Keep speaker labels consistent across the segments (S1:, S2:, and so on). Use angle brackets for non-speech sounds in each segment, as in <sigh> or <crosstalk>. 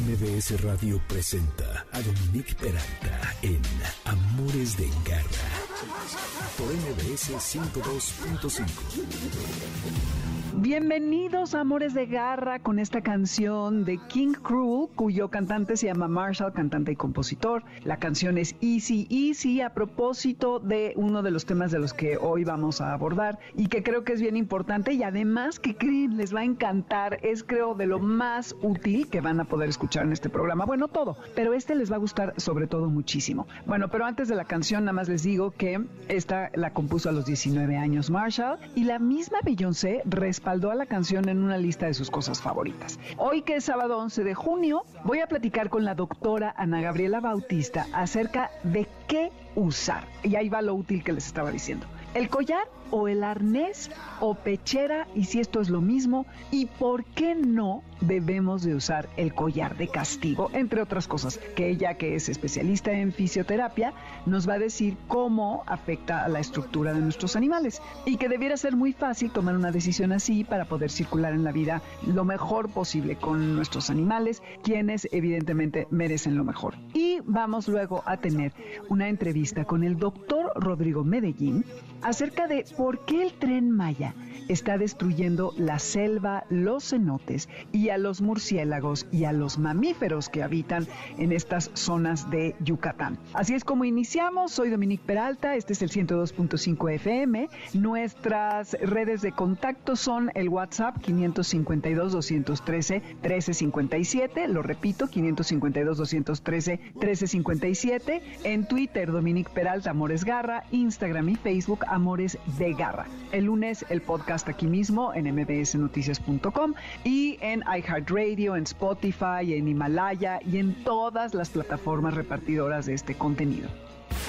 S1: MBS Radio presenta a Dominique Peralta en Amores de Garra por MBS 102.5.
S2: Bienvenidos Amores de Garra con esta canción de King Cruel, cuyo cantante se llama Marshall, cantante y compositor. La canción es Easy Easy a propósito de uno de los temas de los que hoy vamos a abordar y que creo que es bien importante y además que creen les va a encantar, es creo de lo más útil que van a poder escuchar en este programa. Bueno, todo, pero este les va a gustar sobre todo muchísimo. Bueno, pero antes de la canción nada más les digo que esta la compuso a los 19 años Marshall y la misma Beyoncé a la canción en una lista de sus cosas favoritas. Hoy que es sábado 11 de junio, voy a platicar con la doctora Ana Gabriela Bautista acerca de qué usar. Y ahí va lo útil que les estaba diciendo. El collar o el arnés o pechera y si esto es lo mismo y por qué no debemos de usar el collar de castigo, entre otras cosas, que ella que es especialista en fisioterapia nos va a decir cómo afecta a la estructura de nuestros animales y que debiera ser muy fácil tomar una decisión así para poder circular en la vida lo mejor posible con nuestros animales, quienes evidentemente merecen lo mejor. Y vamos luego a tener una entrevista con el doctor Rodrigo Medellín acerca de por qué el tren Maya está destruyendo la selva, los cenotes y a los murciélagos y a los mamíferos que habitan en estas zonas de Yucatán. Así es como iniciamos. Soy Dominique Peralta, este es el 102.5 FM. Nuestras redes de contacto son el WhatsApp 552 213 1357, lo repito, 552 213 1357, en Twitter Dominique Peralta Amores Garra, Instagram y Facebook Amores de Garra. El lunes el podcast aquí mismo en mbsnoticias.com y en iHeartRadio, en Spotify, en Himalaya y en todas las plataformas repartidoras de este contenido.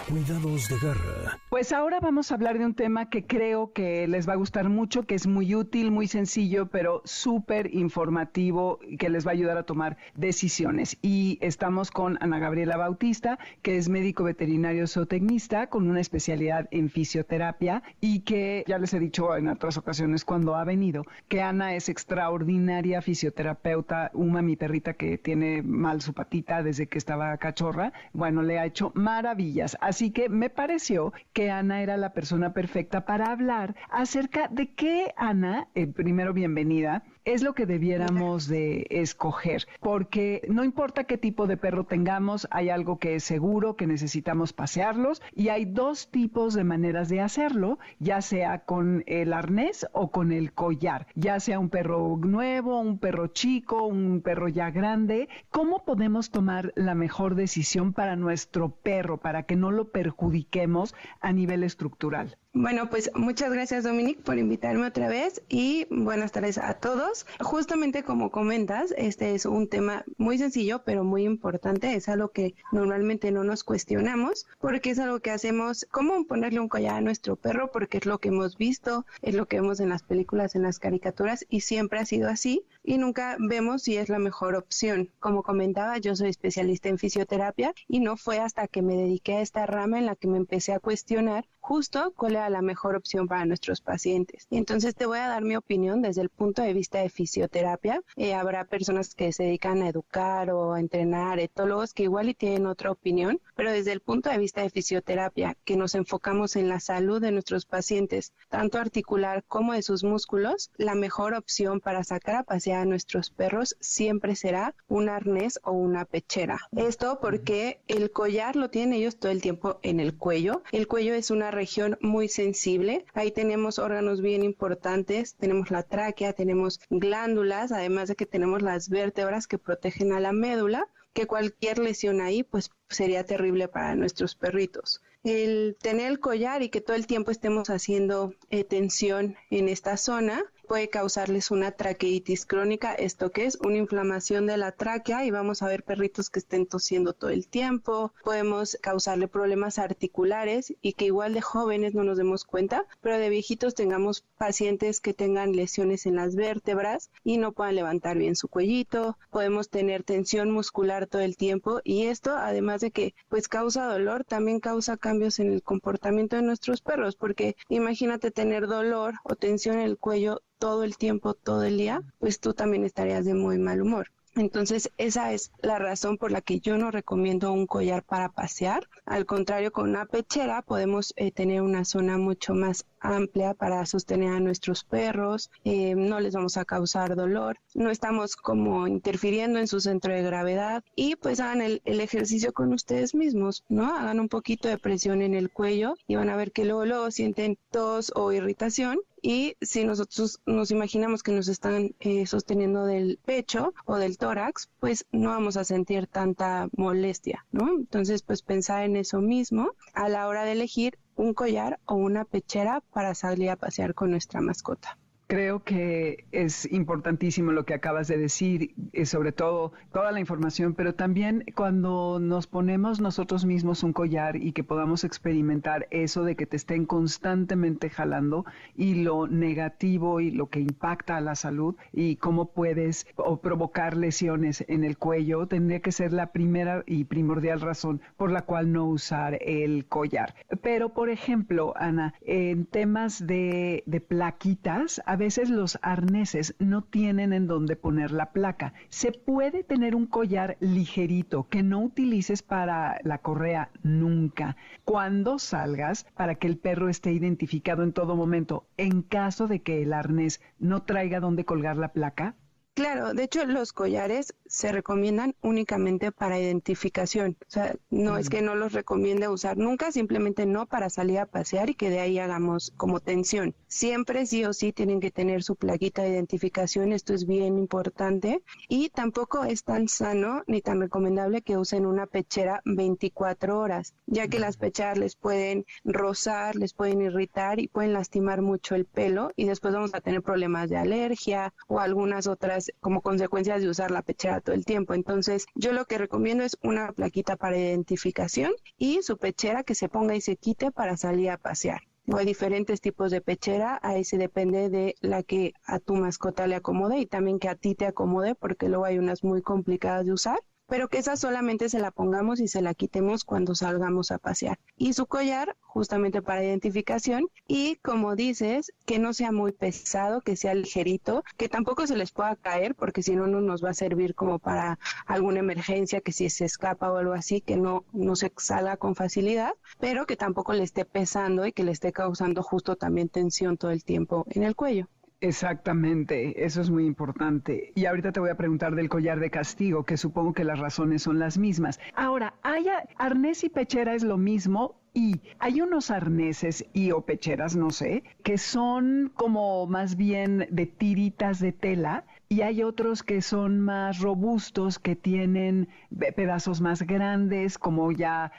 S1: Cuidados de garra.
S2: Pues ahora vamos a hablar de un tema que creo que les va a gustar mucho, que es muy útil, muy sencillo, pero súper informativo y que les va a ayudar a tomar decisiones. Y estamos con Ana Gabriela Bautista, que es médico veterinario zootecnista con una especialidad en fisioterapia y que ya les he dicho en otras ocasiones cuando ha venido que Ana es extraordinaria fisioterapeuta, una mi perrita que tiene mal su patita desde que estaba cachorra. Bueno, le ha hecho maravillas. Así que me pareció que Ana era la persona perfecta para hablar acerca de qué, Ana, eh, primero bienvenida, es lo que debiéramos de escoger, porque no importa qué tipo de perro tengamos, hay algo que es seguro, que necesitamos pasearlos y hay dos tipos de maneras de hacerlo, ya sea con el arnés o con el collar, ya sea un perro nuevo, un perro chico, un perro ya grande, ¿cómo podemos tomar la mejor decisión para nuestro perro, para que no lo perjudiquemos a nivel estructural?
S3: Bueno, pues muchas gracias Dominic por invitarme otra vez y buenas tardes a todos. Justamente como comentas, este es un tema muy sencillo pero muy importante, es algo que normalmente no nos cuestionamos porque es algo que hacemos, cómo ponerle un collar a nuestro perro porque es lo que hemos visto, es lo que vemos en las películas, en las caricaturas y siempre ha sido así y nunca vemos si es la mejor opción. Como comentaba, yo soy especialista en fisioterapia y no fue hasta que me dediqué a esta rama en la que me empecé a cuestionar justo cuál era la mejor opción para nuestros pacientes. Y entonces te voy a dar mi opinión desde el punto de vista de fisioterapia. Eh, habrá personas que se dedican a educar o a entrenar, etólogos que igual y tienen otra opinión, pero desde el punto de vista de fisioterapia, que nos enfocamos en la salud de nuestros pacientes, tanto articular como de sus músculos, la mejor opción para sacar a pasear a nuestros perros siempre será un arnés o una pechera. Esto porque el collar lo tienen ellos todo el tiempo en el cuello. El cuello es una región muy sensible. Ahí tenemos órganos bien importantes, tenemos la tráquea, tenemos glándulas, además de que tenemos las vértebras que protegen a la médula, que cualquier lesión ahí pues sería terrible para nuestros perritos. El tener el collar y que todo el tiempo estemos haciendo eh, tensión en esta zona puede causarles una traqueitis crónica, esto que es una inflamación de la tráquea y vamos a ver perritos que estén tosiendo todo el tiempo, podemos causarle problemas articulares y que igual de jóvenes no nos demos cuenta, pero de viejitos tengamos pacientes que tengan lesiones en las vértebras y no puedan levantar bien su cuellito, podemos tener tensión muscular todo el tiempo y esto además de que pues causa dolor, también causa cambios en el comportamiento de nuestros perros, porque imagínate tener dolor o tensión en el cuello todo el tiempo, todo el día, pues tú también estarías de muy mal humor. Entonces, esa es la razón por la que yo no recomiendo un collar para pasear. Al contrario, con una pechera podemos eh, tener una zona mucho más amplia para sostener a nuestros perros, eh, no les vamos a causar dolor, no estamos como interfiriendo en su centro de gravedad y pues hagan el, ejercicio con ustedes mismos, ¿no? Hagan un poquito de presión en el cuello y van a ver que luego, luego sienten tos o irritación y si nosotros nos imaginamos que nos están eh, sosteniendo del pecho o del tórax, pues no vamos a sentir tanta molestia, ¿no? Entonces, pues pensar en eso mismo a la hora de elegir un collar o una pechera para salir a pasear con nuestra mascota.
S2: Creo que es importantísimo lo que acabas de decir, y sobre todo toda la información, pero también cuando nos ponemos nosotros mismos un collar y que podamos experimentar eso de que te estén constantemente jalando y lo negativo y lo que impacta a la salud y cómo puedes o provocar lesiones en el cuello, tendría que ser la primera y primordial razón por la cual no usar el collar. Pero, por ejemplo, Ana, en temas de, plaquitas, veces los arneses no tienen en dónde poner la placa. Se puede tener un collar ligerito que no utilices para la correa nunca. Cuando salgas, para que el perro esté identificado en todo momento, en caso de que el arnés no traiga dónde colgar la placa,
S3: Claro, de hecho los collares se recomiendan únicamente para identificación. O sea, no es que no los recomiende usar nunca, simplemente no para salir a pasear y que de ahí hagamos como tensión. Siempre sí o sí tienen que tener su plaquita de identificación, esto es bien importante. Y tampoco es tan sano ni tan recomendable que usen una pechera 24 horas, ya que las pecheras les pueden rozar, les pueden irritar y pueden lastimar mucho el pelo y después vamos a tener problemas de alergia o algunas otras como consecuencias de usar la pechera todo el tiempo. Entonces, yo lo que recomiendo es una plaquita para identificación y su pechera que se ponga y se quite para salir a pasear. hay diferentes tipos de pechera, ahí se depende de la que a tu mascota le acomode y también que a ti te acomode, porque luego hay unas muy complicadas de usar pero que esa solamente se la pongamos y se la quitemos cuando salgamos a pasear. Y su collar, justamente para identificación, y como dices, que no sea muy pesado, que sea ligerito, que tampoco se les pueda caer, porque si no, no nos va a servir como para alguna emergencia, que si se escapa o algo así, que no, no se salga con facilidad, pero que tampoco le esté pesando y que le esté causando justo también tensión todo el tiempo en el cuello.
S2: Exactamente, eso es muy importante. Y ahorita te voy a preguntar del collar de castigo, que supongo que las razones son las mismas. Ahora, ¿haya arnés y pechera es lo mismo? Y hay unos arneses y o pecheras, no sé, que son como más bien de tiritas de tela y hay otros que son más robustos, que tienen pedazos más grandes, como ya,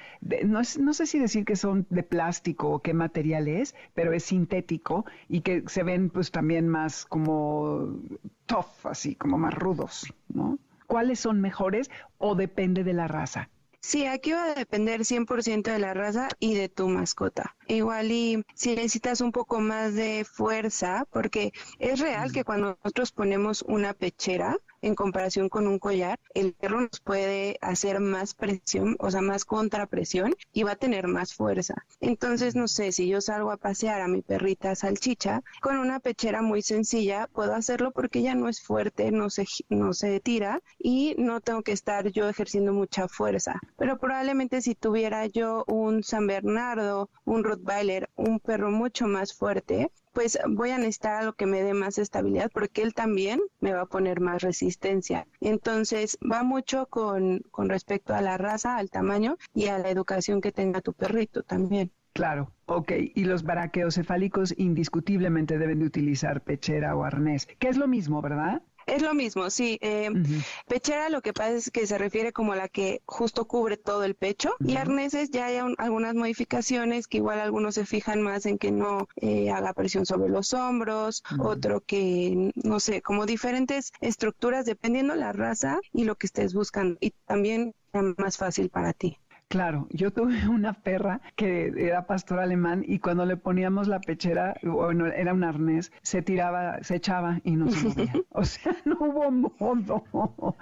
S2: no, no, sé si decir que son de plástico o qué material es, pero es sintético y que se ven pues también más como tough, así, como más rudos, ¿no? ¿Cuáles son mejores o depende de la raza?
S3: Sí, aquí va a depender 100% de la raza y de tu mascota. Igual y si necesitas un poco más de fuerza, porque es real que cuando nosotros ponemos una pechera, en comparación con un collar, el perro nos puede hacer más presión, o sea, más contrapresión y va a tener más fuerza. Entonces, no sé, si yo salgo a pasear a mi perrita salchicha con una pechera muy sencilla, puedo hacerlo porque ella no es fuerte, no se, no se tira y no tengo que estar yo ejerciendo mucha fuerza. Pero probablemente si tuviera yo un San Bernardo, un Rottweiler, un perro mucho más fuerte, pues voy a necesitar algo que me dé más estabilidad porque él también me va a poner más resistencia. Entonces va mucho con, con respecto a la raza, al tamaño y a la educación que tenga tu perrito también.
S2: Claro, ok. Y los braqueocefálicos indiscutiblemente deben de utilizar pechera o arnés, que es lo mismo, ¿verdad?
S3: Es lo mismo, sí. Eh, Pechera lo que pasa es que se refiere como a la que justo cubre todo el pecho y arneses ya hay algunas modificaciones que igual algunos se fijan más en que no eh, haga presión sobre los hombros, otro que, no sé, como diferentes estructuras dependiendo la raza y lo que estés buscando y también más fácil para ti.
S2: Claro, yo tuve <laughs> una perra que era pastor alemán y cuando le poníamos la pechera, bueno, era un arnés, se tiraba, se echaba y no se movía. <laughs> O sea, <laughs> no hubo modo.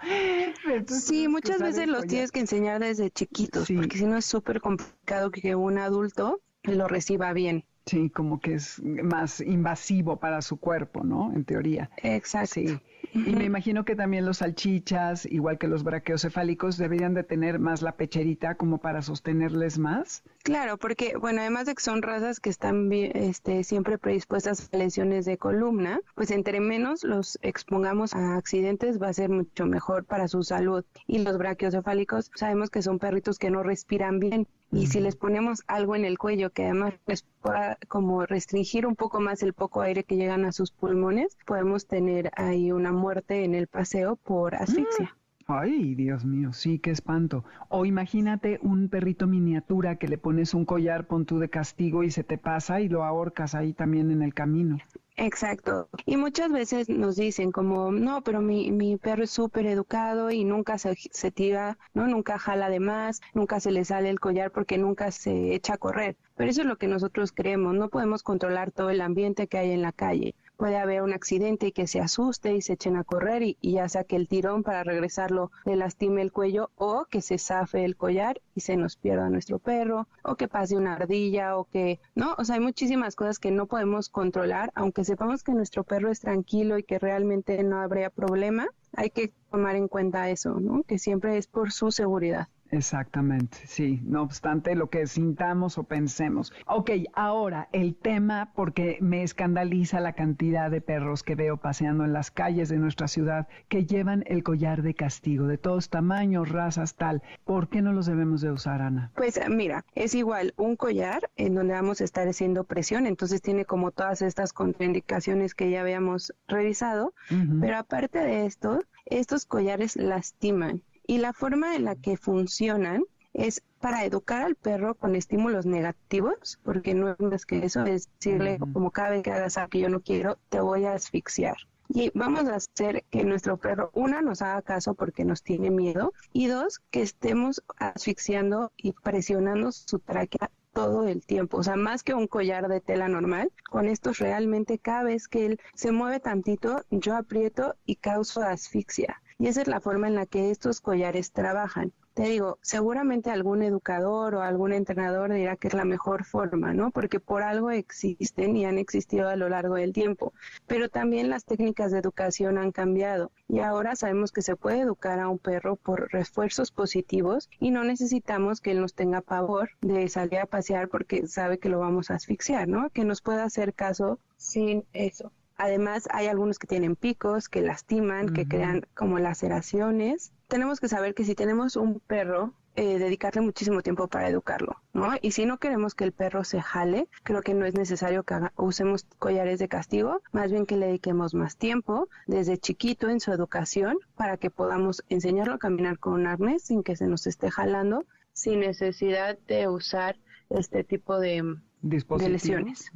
S3: sí, muchas veces los tienes que enseñar desde chiquitos, porque si no es súper complicado que un adulto lo reciba bien.
S2: Sí, como que es más invasivo para su cuerpo, ¿no? En teoría.
S3: Exacto. Sí.
S2: Y me imagino que también los salchichas, igual que los braqueocefálicos, deberían de tener más la pecherita como para sostenerles más.
S3: Claro, porque, bueno, además de que son razas que están este, siempre predispuestas a lesiones de columna, pues entre menos los expongamos a accidentes va a ser mucho mejor para su salud. Y los braqueocefálicos sabemos que son perritos que no respiran bien y si les ponemos algo en el cuello que además les pueda como restringir un poco más el poco aire que llegan a sus pulmones, podemos tener ahí una muerte en el paseo por asfixia.
S2: Ay, Dios mío, sí, qué espanto. O imagínate un perrito miniatura que le pones un collar, pon tú de castigo y se te pasa y lo ahorcas ahí también en el camino.
S3: Exacto. Y muchas veces nos dicen como, no, pero mi, mi perro es súper educado y nunca se, se tira, ¿no? Nunca jala de más, nunca se le sale el collar porque nunca se echa a correr. Pero eso es lo que nosotros creemos. No podemos controlar todo el ambiente que hay en la calle puede haber un accidente y que se asuste y se echen a correr y, ya sea que el tirón para regresarlo le lastime el cuello o que se zafe el collar y se nos pierda nuestro perro o que pase una ardilla o que, ¿no? O sea, hay muchísimas cosas que no podemos controlar, aunque sepamos que nuestro perro es tranquilo y que realmente no habría problema, hay que tomar en cuenta eso, ¿no? Que siempre es por su seguridad.
S2: Exactamente, sí, no obstante lo que sintamos o pensemos. Ok, ahora el tema, porque me escandaliza la cantidad de perros que veo paseando en las calles de nuestra ciudad que llevan el collar de castigo, de todos tamaños, razas, tal. ¿Por qué no los debemos de usar, Ana?
S3: Pues mira, es igual un collar en donde vamos a estar haciendo presión, entonces tiene como todas estas contraindicaciones que ya habíamos revisado, pero aparte de esto, estos collares lastiman y la forma en la que funcionan es para educar al perro con estímulos negativos, porque no es más que eso, es decirle como cada vez que hagas algo que yo no quiero, te voy a asfixiar. Y vamos a hacer que nuestro perro, una, nos haga caso porque nos tiene miedo, y dos, que estemos asfixiando y presionando su tráquea todo el tiempo, o sea, más que un collar de tela normal, con estos realmente cada vez que él se mueve tantito, yo aprieto y causo asfixia. Y esa es la forma en la que estos collares trabajan. Te digo, seguramente algún educador o algún entrenador dirá que es la mejor forma, ¿no? Porque por algo existen y han existido a lo largo del tiempo. Pero también las técnicas de educación han cambiado y ahora sabemos que se puede educar a un perro por refuerzos positivos y no necesitamos que él nos tenga pavor de salir a pasear porque sabe que lo vamos a asfixiar, ¿no? Que nos pueda hacer caso sin eso. Además, hay algunos que tienen picos, que lastiman, que crean como laceraciones. Tenemos que saber que si tenemos un perro, eh, dedicarle muchísimo tiempo para educarlo, ¿no? Y si no queremos que el perro se jale, creo que no es necesario que usemos collares de castigo, más bien que le dediquemos más tiempo desde chiquito en su educación para que podamos enseñarlo a caminar con un arnés sin que se nos esté jalando, sin necesidad de usar este tipo de, de lesiones.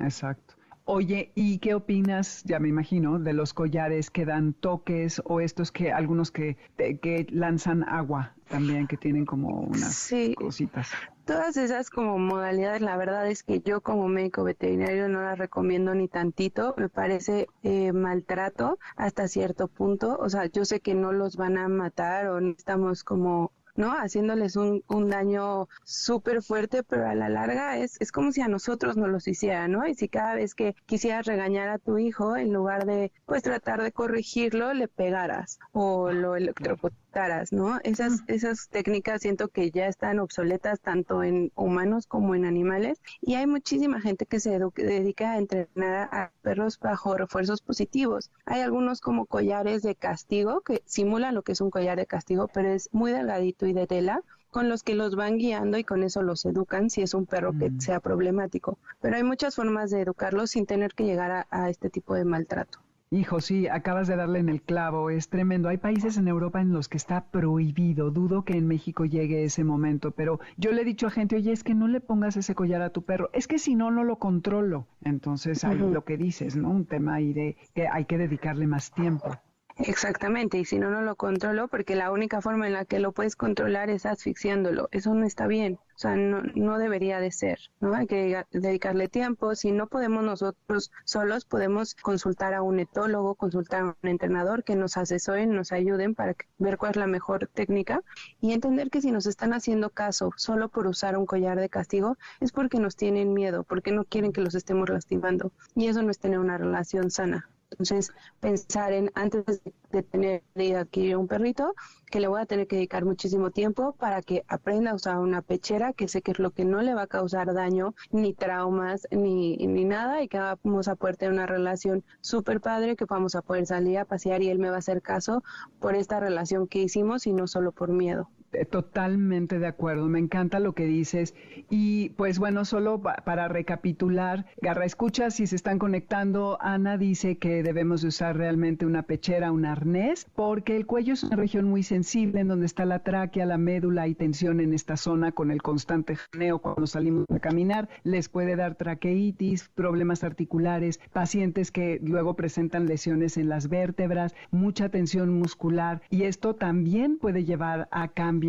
S2: Exacto. Oye, ¿y qué opinas, ya me imagino, de los collares que dan toques o estos que algunos que, que lanzan agua también, que tienen como unas cositas?
S3: Todas esas como modalidades, la verdad es que yo como médico veterinario no las recomiendo ni tantito, me parece eh, maltrato hasta cierto punto, o sea, yo sé que no los van a matar o no estamos como ¿no? Haciéndoles un, un daño súper fuerte, pero a la larga es, es como si a nosotros nos los hicieran, ¿no? Y si cada vez que quisieras regañar a tu hijo, en lugar de, pues, tratar de corregirlo, le pegaras o lo electrocutaras, ¿no? Esas, esas técnicas siento que ya están obsoletas tanto en humanos como en animales y hay muchísima gente que se dedica a entrenar a perros bajo refuerzos positivos. Hay algunos como collares de castigo que simulan lo que es un collar de castigo, pero es muy delgadito y de tela con los que los van guiando y con eso los educan si es un perro que mm. sea problemático. Pero hay muchas formas de educarlos sin tener que llegar a, este tipo de maltrato.
S2: Hijo, sí, acabas de darle en el clavo, es tremendo. Hay países en Europa en los que está prohibido. Dudo que en México llegue ese momento, pero yo le he dicho a gente, oye, es que no le pongas ese collar a tu perro, es que si no, no lo controlo. Entonces, hay lo que dices, ¿no? Un tema ahí de que hay que dedicarle más tiempo.
S3: Exactamente, y si no, no lo controlo, porque la única forma en la que lo puedes controlar es asfixiándolo. Eso no está bien, o sea, no, no debería de ser, ¿no? Hay que dedicarle tiempo. Si no podemos nosotros solos, podemos consultar a un etólogo, consultar a un entrenador que nos asesoren, nos ayuden para ver cuál es la mejor técnica y entender que si nos están haciendo caso solo por usar un collar de castigo, es porque nos tienen miedo, porque no quieren que los estemos lastimando. Y eso no es tener una relación sana. Entonces, pensar en antes de tener de adquirir un perrito, que le voy a tener que dedicar muchísimo tiempo para que aprenda a usar una pechera, que sé que es lo que no le va a causar daño, ni traumas, ni, ni nada, y que vamos a poder tener una relación súper padre, que vamos a poder salir a pasear y él me va a hacer caso por esta relación que hicimos y no solo por miedo.
S2: Eh, totalmente de acuerdo, me encanta lo que dices. Y pues bueno, solo para recapitular, Garra Escucha, si se están conectando, Ana dice que debemos de usar realmente una pechera, un arnés, porque el cuello es una región muy sensible en donde está la tráquea, la médula y tensión en esta zona con el constante janeo cuando salimos a caminar. Les puede dar traqueitis, problemas articulares, pacientes que luego presentan lesiones en las vértebras, mucha tensión muscular y esto también puede llevar a cambios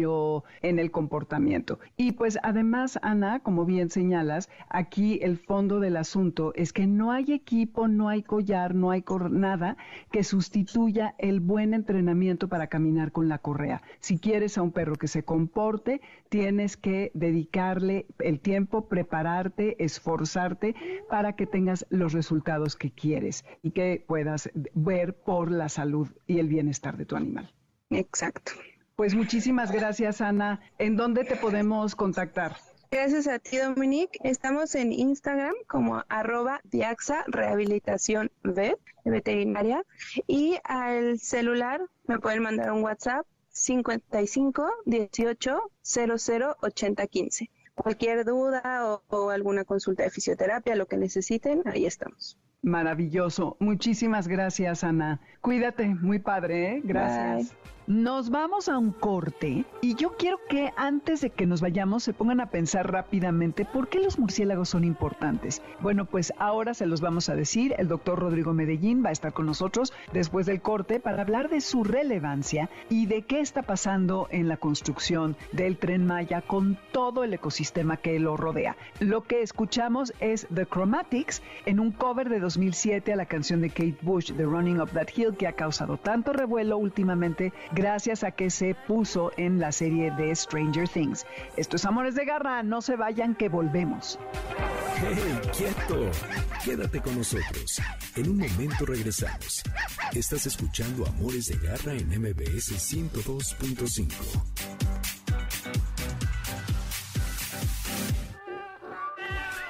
S2: en el comportamiento. Y pues además, Ana, como bien señalas, aquí el fondo del asunto es que no hay equipo, no hay collar, no hay nada que sustituya el buen entrenamiento para caminar con la correa. Si quieres a un perro que se comporte, tienes que dedicarle el tiempo, prepararte, esforzarte para que tengas los resultados que quieres y que puedas ver por la salud y el bienestar de tu animal.
S3: Exacto.
S2: Pues muchísimas gracias, Ana. ¿En dónde te podemos contactar?
S3: Gracias a ti, Dominique. Estamos en Instagram como arroba Diaxa Rehabilitación Vet, veterinaria. Y al celular me pueden mandar un WhatsApp 55 18 00 80 15. Cualquier duda o, o alguna consulta de fisioterapia, lo que necesiten, ahí estamos.
S2: Maravilloso. Muchísimas gracias, Ana. Cuídate, muy padre, ¿eh? Gracias. Nos vamos a un corte y yo quiero que antes de que nos vayamos se pongan a pensar rápidamente por qué los murciélagos son importantes. Bueno, pues ahora se los vamos a decir. El doctor Rodrigo Medellín va a estar con nosotros después del corte para hablar de su relevancia y de qué está pasando en la construcción del tren Maya con todo el ecosistema que lo rodea. Lo que escuchamos es The Chromatics en un cover de 2007 a la canción de Kate Bush, The Running Up That Hill, que ha causado tanto revuelo últimamente gracias a que se puso en la serie de Stranger Things. Esto es Amores de Garra, no se vayan que volvemos.
S1: ¡Hey, quieto! Quédate con nosotros. En un momento regresamos. Estás escuchando Amores de Garra en MBS 102.5.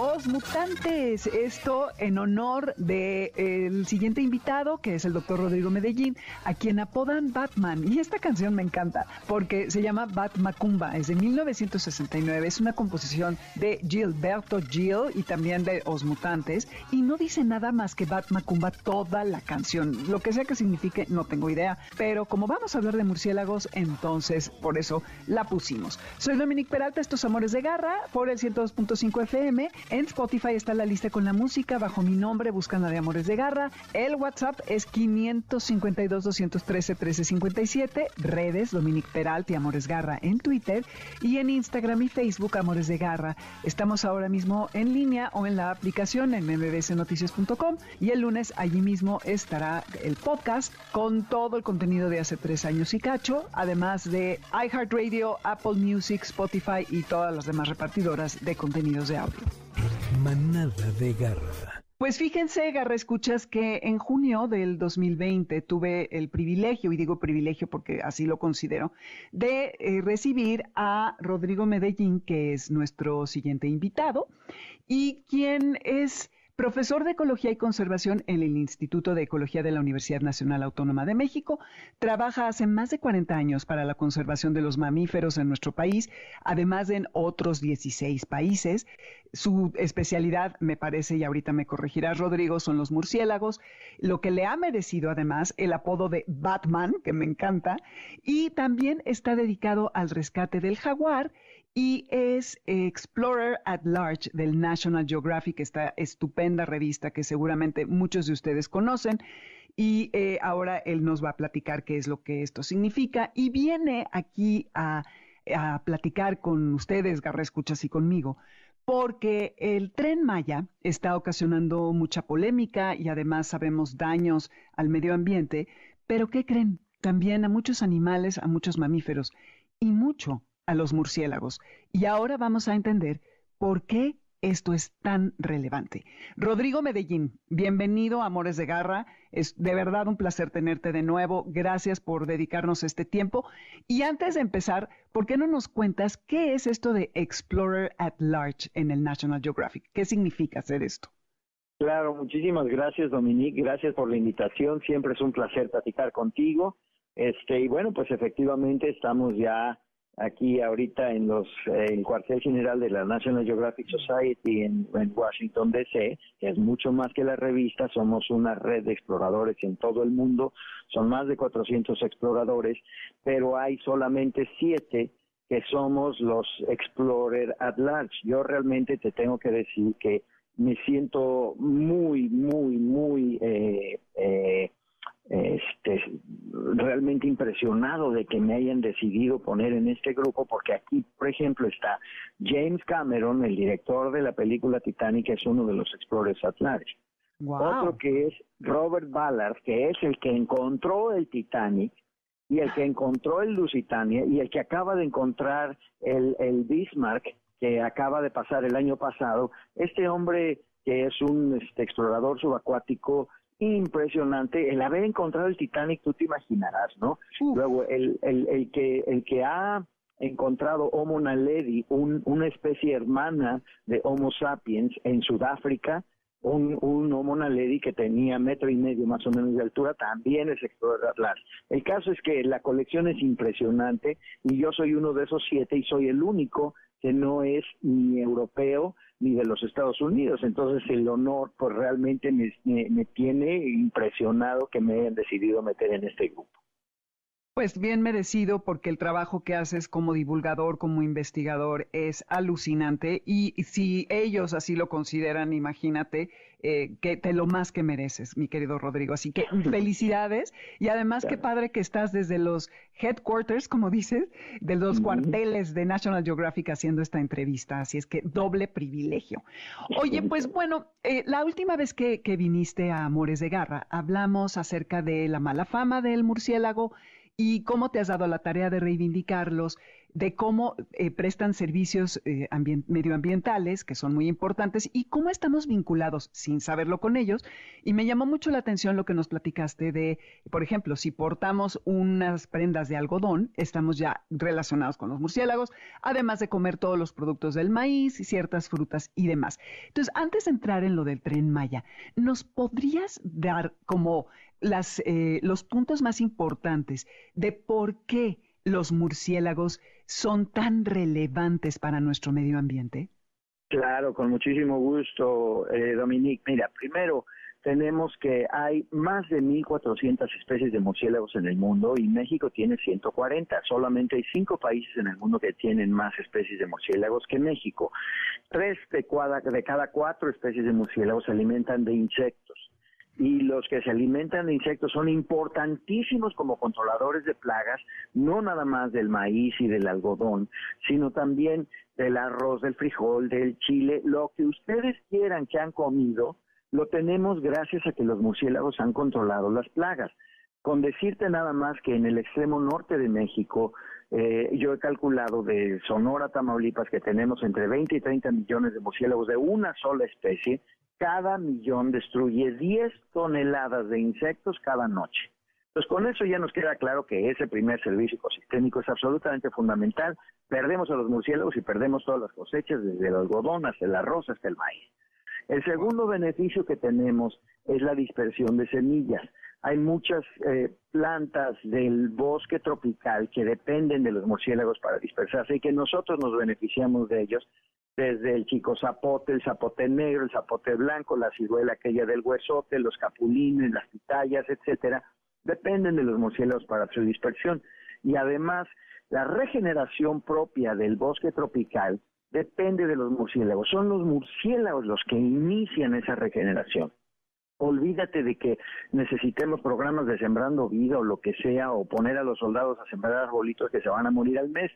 S2: Os Mutantes, esto en honor del el siguiente invitado, que es el doctor Rodrigo Medellín, a quien apodan Batman. Y esta canción me encanta porque se llama Batmacumba, es de 1969, es una composición de Gilberto Gil y también de Os Mutantes, y no dice nada más que Batmacumba toda la canción. Lo que sea que signifique, no tengo idea, pero como vamos a hablar de murciélagos, entonces por eso la pusimos. Soy Dominique Peralta, estos Amores de Garra, por el 102.5 FM. En Spotify está la lista con la música bajo mi nombre, buscan la de Amores de Garra. El WhatsApp es 552 213 1357. Redes Dominique Peralta y Amores Garra en Twitter y en Instagram y Facebook Amores de Garra. Estamos ahora mismo en línea o en la aplicación en mbsnoticias.com y el lunes allí mismo estará el podcast con todo el contenido de hace tres años y cacho, además de iHeartRadio, Apple Music, Spotify y todas las demás repartidoras de contenidos de audio.
S1: Manada de Garra.
S2: Pues fíjense, Garra, escuchas que en junio del 2020 tuve el privilegio, y digo privilegio porque así lo considero, de eh, recibir a Rodrigo Medellín, que es nuestro siguiente invitado, y quien es Profesor de Ecología y Conservación en el Instituto de Ecología de la Universidad Nacional Autónoma de México, trabaja hace más de 40 años para la conservación de los mamíferos en nuestro país, además de en otros 16 países. Su especialidad, me parece, y ahorita me corregirá Rodrigo, son los murciélagos, lo que le ha merecido además el apodo de Batman, que me encanta, y también está dedicado al rescate del jaguar y es Explorer at Large del National Geographic, esta estupenda revista que seguramente muchos de ustedes conocen. Y eh, ahora él nos va a platicar qué es lo que esto significa y viene aquí a, a platicar con ustedes, Garra Escuchas y conmigo, porque el tren Maya está ocasionando mucha polémica y además sabemos daños al medio ambiente, pero ¿qué creen? También a muchos animales, a muchos mamíferos y mucho a los murciélagos. Y ahora vamos a entender por qué esto es tan relevante. Rodrigo Medellín, bienvenido a Amores de Garra. Es de verdad un placer tenerte de nuevo. Gracias por dedicarnos este tiempo. Y antes de empezar, ¿por qué no nos cuentas qué es esto de Explorer at Large en el National Geographic? ¿Qué significa hacer esto?
S4: Claro, muchísimas gracias Dominique, gracias por la invitación. Siempre es un placer platicar contigo. Este, y bueno, pues efectivamente estamos ya aquí ahorita en los el cuartel general de la National Geographic Society en, Washington DC, que es mucho más que la revista, somos una red de exploradores en todo el mundo, son más de 400 exploradores, pero hay solamente siete que somos los Explorer at Large. Yo realmente te tengo que decir que me siento muy, muy, muy eh, eh, este, realmente impresionado de que me hayan decidido poner en este grupo, porque aquí, por ejemplo, está James Cameron, el director de la película Titanic, es uno de los Explorers Atlantis. Otro que es Robert Ballard, que es el que encontró el Titanic y el que encontró el Lusitania y el que acaba de encontrar el, el Bismarck, que acaba de pasar el año pasado. Este hombre que es un este, explorador subacuático impresionante el haber encontrado el Titanic, tú te imaginarás, ¿no? Luego, el, el, el, que, el que ha encontrado Homo naledi, un, una especie hermana de Homo sapiens en Sudáfrica, un, un Homo naledi que tenía metro y medio más o menos de altura, también es explorar El caso es que la colección es impresionante y yo soy uno de esos siete y soy el único que no es ni europeo ni de los Estados Unidos. Entonces el honor pues realmente me, me, tiene impresionado que me hayan decidido meter en este grupo.
S2: Pues bien merecido porque el trabajo que haces como divulgador, como investigador es alucinante y si ellos así lo consideran, imagínate eh, que te lo más que mereces, mi querido Rodrigo. Así que <laughs> felicidades y además qué padre que estás desde los headquarters, como dices, de los cuarteles de National Geographic haciendo esta entrevista. Así es que doble privilegio. Oye, pues bueno, eh, la última vez que, que viniste a Amores de Garra hablamos acerca de la mala fama del murciélago y cómo te has dado la tarea de reivindicarlos, de cómo eh, prestan servicios eh, medioambientales, que son muy importantes, y cómo estamos vinculados sin saberlo con ellos. Y me llamó mucho la atención lo que nos platicaste de, por ejemplo, si portamos unas prendas de algodón, estamos ya relacionados con los murciélagos, además de comer todos los productos del maíz y ciertas frutas y demás. Entonces, antes de entrar en lo del tren Maya, ¿nos podrías dar como las, eh, los puntos más importantes de por qué los murciélagos son tan relevantes para nuestro medio ambiente?
S4: Claro, con muchísimo gusto, eh, Dominique. Mira, primero tenemos que hay más de 1.400 especies de murciélagos en el mundo y México tiene 140. Solamente hay cinco países en el mundo que tienen más especies de murciélagos que México. Tres de cada cuatro especies de murciélagos se alimentan de insectos y los que se alimentan de insectos son importantísimos como controladores de plagas, no nada más del maíz y del algodón, sino también del arroz, del frijol, del chile, lo que ustedes quieran que han comido, lo tenemos gracias a que los murciélagos han controlado las plagas. Con decirte nada más que en el extremo norte de México, eh, yo he calculado de Sonora Tamaulipas que tenemos entre 20 y 30 millones de murciélagos de una sola especie cada millón destruye 10 toneladas de insectos cada noche. Entonces, con eso ya nos queda claro que ese primer servicio ecosistémico es absolutamente fundamental. Perdemos a los murciélagos y perdemos todas las cosechas, desde el algodón hasta el arroz hasta el maíz. El segundo beneficio que tenemos es la dispersión de semillas. Hay muchas eh, plantas del bosque tropical que dependen de los murciélagos para dispersarse y que nosotros nos beneficiamos de ellos desde el chico zapote, el zapote negro, el zapote blanco, la ciruela aquella del huesote, los capulines, las pitayas, etcétera, dependen de los murciélagos para su dispersión. Y además, la regeneración propia del bosque tropical depende de los murciélagos. Son los murciélagos los que inician esa regeneración. Olvídate de que necesitemos programas de sembrando vida o lo que sea, o poner a los soldados a sembrar arbolitos que se van a morir al mes.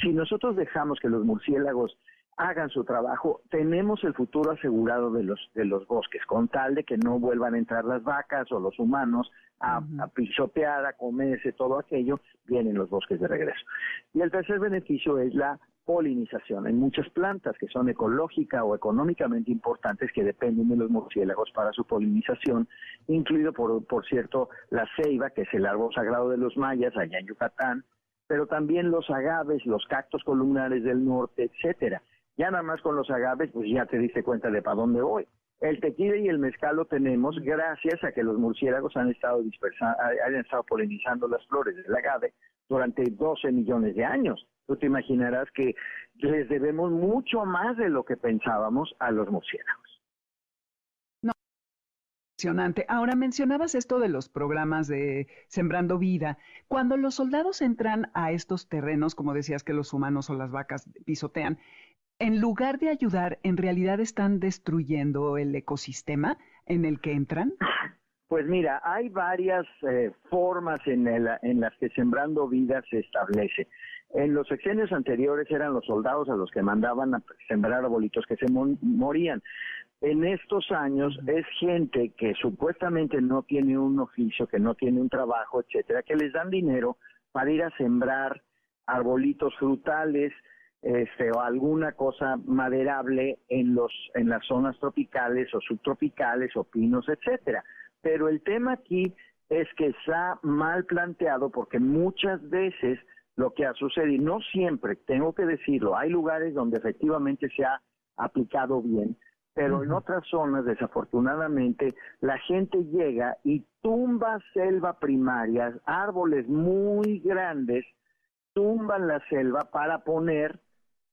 S4: Si nosotros dejamos que los murciélagos hagan su trabajo. Tenemos el futuro asegurado de los, de los bosques, con tal de que no vuelvan a entrar las vacas o los humanos a, a pisotear, a comerse todo aquello, vienen los bosques de regreso. Y el tercer beneficio es la polinización. Hay muchas plantas que son ecológicas o económicamente importantes que dependen de los murciélagos para su polinización, incluido, por, por cierto, la ceiba, que es el árbol sagrado de los mayas allá en Yucatán, pero también los agaves, los cactos columnares del norte, etcétera. Ya nada más con los agaves, pues ya te diste cuenta de para dónde voy. El tequila y el mezcal lo tenemos gracias a que los murciélagos han estado dispersando, han estado polinizando las flores del agave durante 12 millones de años. Tú te imaginarás que les debemos mucho más de lo que pensábamos a los murciélagos.
S2: No, impresionante. Ahora mencionabas esto de los programas de Sembrando Vida. Cuando los soldados entran a estos terrenos, como decías que los humanos o las vacas pisotean, en lugar de ayudar, en realidad están destruyendo el ecosistema en el que entran?
S4: Pues mira, hay varias eh, formas en, en las que Sembrando Vida se establece. En los sexenios anteriores eran los soldados a los que mandaban a sembrar arbolitos que se morían. En estos años es gente que supuestamente no tiene un oficio, que no tiene un trabajo, etcétera, que les dan dinero para ir a sembrar arbolitos frutales, este, o alguna cosa maderable en los en las zonas tropicales o subtropicales o pinos, etcétera. Pero el tema aquí es que está mal planteado porque muchas veces lo que ha sucedido, no siempre, tengo que decirlo, hay lugares donde efectivamente se ha aplicado bien, pero en otras zonas, desafortunadamente, la gente llega y tumba selva primaria, árboles muy grandes, tumban la selva para poner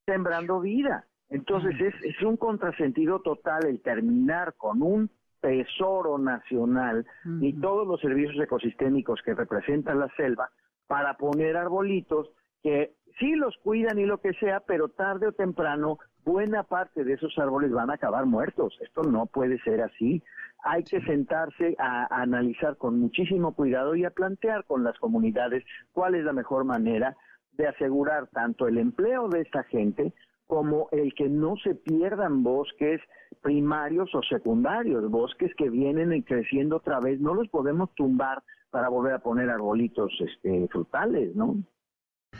S4: sembrando vida. Entonces es, es un contrasentido total el terminar con un tesoro nacional y todos los servicios ecosistémicos que representa la selva para poner arbolitos que sí los cuidan y lo que sea, pero tarde o temprano buena parte de esos árboles van a acabar muertos. Esto no puede ser así. Hay que sentarse a, a, analizar con muchísimo cuidado y a plantear con las comunidades cuál es la mejor manera de asegurar tanto el empleo de esta gente como el que no se pierdan bosques primarios o secundarios, bosques que vienen creciendo otra vez, no los podemos tumbar para volver a poner arbolitos este, frutales, ¿no?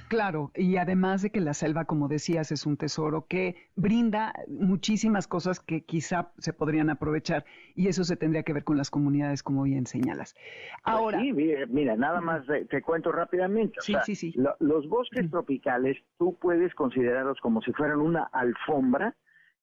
S2: Claro, y además de que la selva, como decías, es un tesoro que brinda muchísimas cosas que quizá se podrían aprovechar y eso se tendría que ver con las comunidades, como bien señalas.
S4: Pues Ahora, sí, mira, nada más te, cuento rápidamente. sí, sí, sí. los bosques tropicales tú puedes considerarlos como si fueran una alfombra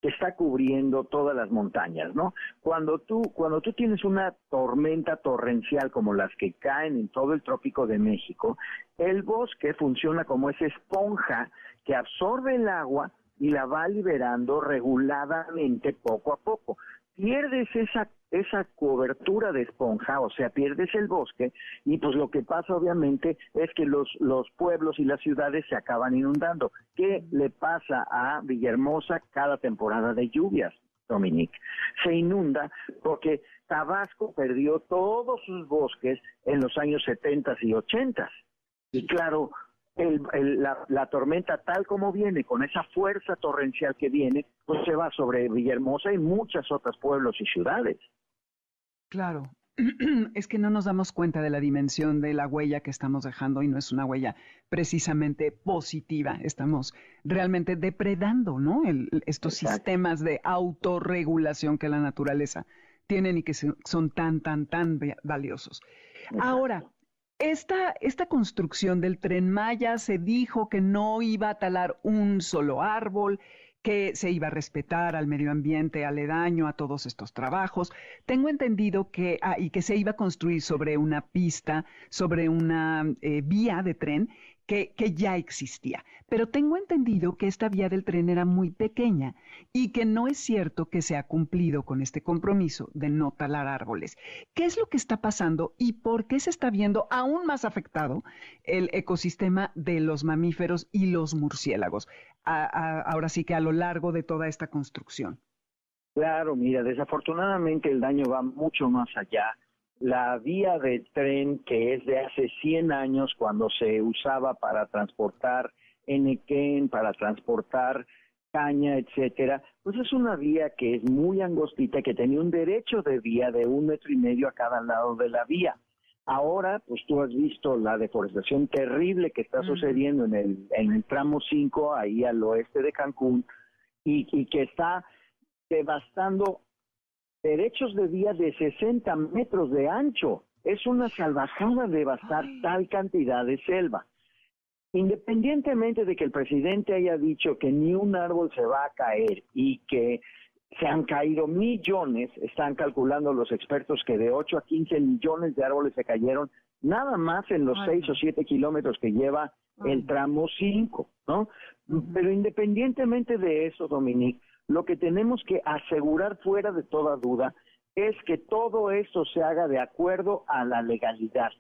S4: está cubriendo todas las montañas, ¿no? Cuando tú, cuando tú tienes una tormenta torrencial como las que caen en todo el trópico de México, el bosque funciona como esa esponja que absorbe el agua y la va liberando reguladamente poco a poco. Pierdes esa esa cobertura de esponja, o sea, pierdes el bosque y pues lo que pasa obviamente es que los, los pueblos y las ciudades se acaban inundando. ¿Qué le pasa a Villahermosa cada temporada de lluvias? Dominique, se inunda porque Tabasco perdió todos sus bosques en los años 70 y 80. Y claro, el, la, la, tormenta tal como viene, con esa fuerza torrencial que viene, pues se va sobre Villahermosa y muchos otros pueblos y ciudades.
S2: Claro, <clears throat> es que no nos damos cuenta de la dimensión de la huella que estamos dejando y no es una huella precisamente positiva. Estamos realmente depredando, ¿no? estos sistemas de autorregulación que la naturaleza tienen y que son tan, tan, tan valiosos. Ahora, esta, esta construcción del tren Maya se dijo que no iba a talar un solo árbol, que se iba a respetar al medio ambiente aledaño a todos estos trabajos. Tengo entendido que, ah, y que se iba a construir sobre una pista, sobre una eh, vía de tren que, que, ya existía. Pero tengo entendido que esta vía del tren era muy pequeña y que no es cierto que se ha cumplido con este compromiso de no talar árboles. ¿Qué es lo que está pasando y por qué se está viendo aún más afectado el ecosistema de los mamíferos y los murciélagos? ahora sí que a lo largo de toda esta construcción.
S4: Claro, mira, desafortunadamente el daño va mucho más allá la vía de tren que es de hace 100 años cuando se usaba para transportar Enequén, para transportar caña, etcétera, pues es una vía que es muy angostita, que tenía un derecho de vía de un metro y medio a cada lado de la vía. Ahora, pues tú has visto la deforestación terrible que está sucediendo en el, en el tramo 5, ahí al oeste de Cancún, y, y que está devastando derechos de vía de 60 metros de ancho. Es una salvajada devastar tal cantidad de selva. Independientemente de que el presidente haya dicho que ni un árbol se va a caer y que se han caído millones, están calculando los expertos que de 8 a 15 millones de árboles se cayeron nada más en los 6 o 7 kilómetros que lleva el tramo 5, ¿no? Pero independientemente de eso, Dominique, lo que tenemos que asegurar fuera de toda duda es que todo esto se haga de acuerdo a la legalidad,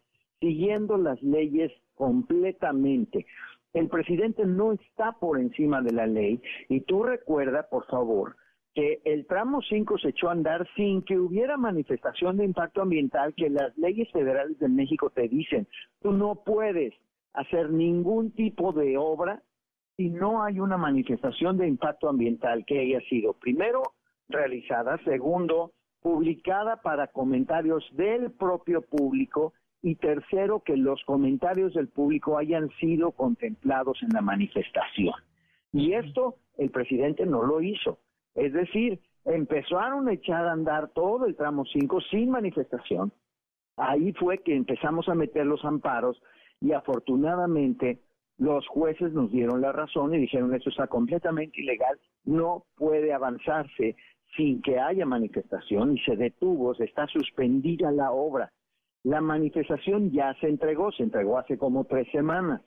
S4: siguiendo las leyes completamente. El presidente no está por encima de la ley y tú recuerda, por favor, que el tramo 5 se echó a andar sin que hubiera manifestación de impacto ambiental que las leyes federales de México te dicen, tú no puedes hacer ningún tipo de obra si no hay una manifestación de impacto ambiental que haya sido, primero, realizada, segundo, publicada para comentarios del propio público y tercero, que los comentarios del público hayan sido contemplados en la manifestación. Y esto el presidente no lo hizo. Es decir, empezaron a echar a andar todo el tramo 5 sin manifestación. Ahí fue que empezamos a meter los amparos y afortunadamente los jueces nos dieron la razón y dijeron esto está completamente ilegal, no puede avanzarse sin que haya manifestación y se detuvo, se está suspendida la obra. La manifestación ya se entregó, se entregó hace como tres semanas,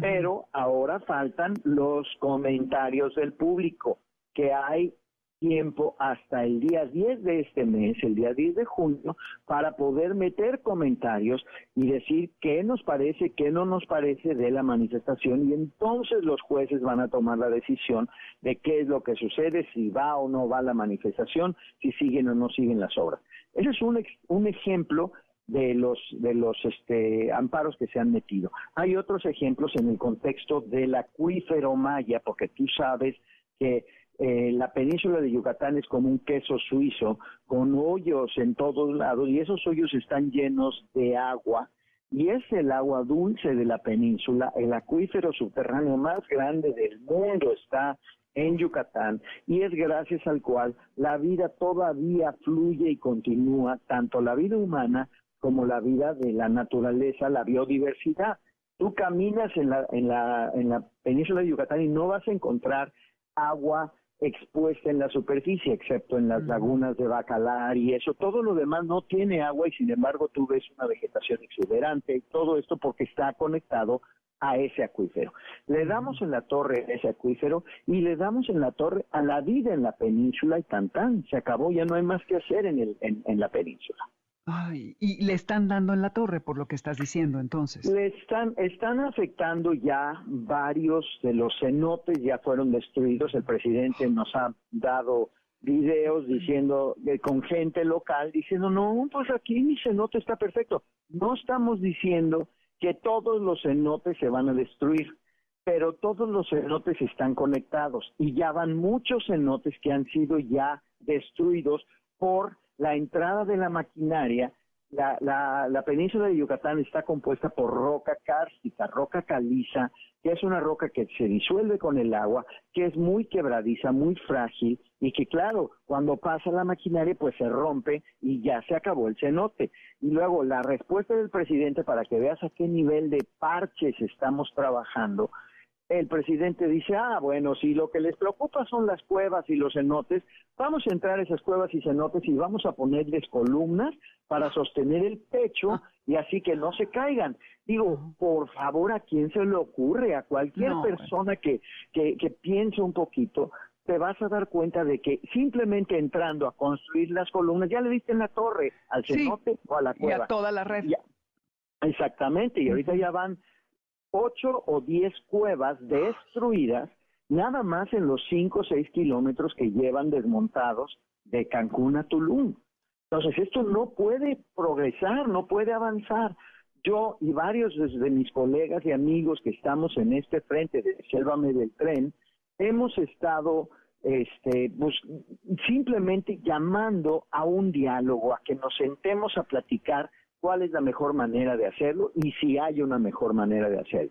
S4: pero ahora faltan los comentarios del público, que hay tiempo hasta el día 10 de este mes, el día 10 de junio, para poder meter comentarios y decir qué nos parece, qué no nos parece de la manifestación y entonces los jueces van a tomar la decisión de qué es lo que sucede, si va o no va la manifestación, si siguen o no siguen las obras. Ese es un, un ejemplo de los de los este, amparos que se han metido. Hay otros ejemplos en el contexto del acuífero maya, porque tú sabes que eh, la península de Yucatán es como un queso suizo con hoyos en todos lados y esos hoyos están llenos de agua y es el agua dulce de la península, el acuífero subterráneo más grande del mundo está en Yucatán y es gracias al cual la vida todavía fluye y continúa, tanto la vida humana como la vida de la naturaleza, la biodiversidad. Tú caminas en la, en la, en la península de Yucatán y no vas a encontrar agua expuesta en la superficie, excepto en las lagunas de Bacalar y eso. Todo lo demás no tiene agua y sin embargo tú ves una vegetación exuberante y todo esto porque está conectado a ese acuífero. Le damos en la torre a ese acuífero y le damos en la torre a la vida en la península y tan tan, se acabó, ya no hay más que hacer en, el, en la península.
S2: Ay, y le están dando en la torre por lo que estás diciendo entonces.
S4: Le están, están afectando ya varios de los cenotes, ya fueron destruidos. El presidente nos ha dado videos diciendo eh, con gente local diciendo no pues aquí mi cenote está perfecto no estamos diciendo que todos los cenotes se van a destruir pero todos los cenotes están conectados y ya van muchos cenotes que han sido ya destruidos por la entrada de la maquinaria, la, la, península de Yucatán está compuesta por roca cárstica, roca caliza, que es una roca que se disuelve con el agua, que es muy quebradiza, muy frágil y que claro, cuando pasa la maquinaria pues se rompe y ya se acabó el cenote. Y luego la respuesta del presidente para que veas a qué nivel de parches estamos trabajando el presidente dice, ah, bueno, si lo que les preocupa son las cuevas y los cenotes, vamos a entrar a esas cuevas y cenotes y vamos a ponerles columnas para sostener el pecho ah. y así que no se caigan. Digo, por favor, ¿a quién se le ocurre? A cualquier persona que, que, que piense un poquito, te vas a dar cuenta de que simplemente entrando a construir las columnas, ya le diste en la torre al cenote o a la cueva.
S2: Y a toda la red.
S4: exactamente, y ahorita ya van ocho o diez cuevas destruidas, nada más en los cinco o seis kilómetros que llevan desmontados de Cancún a Tulum. Entonces, esto no puede progresar, no puede avanzar. Yo y varios de mis colegas y amigos que estamos en este frente de Sélvame del Tren, hemos estado este, pues, simplemente llamando a un diálogo, a que nos sentemos a platicar cuál es la mejor manera de hacerlo y si hay una mejor manera de hacerlo.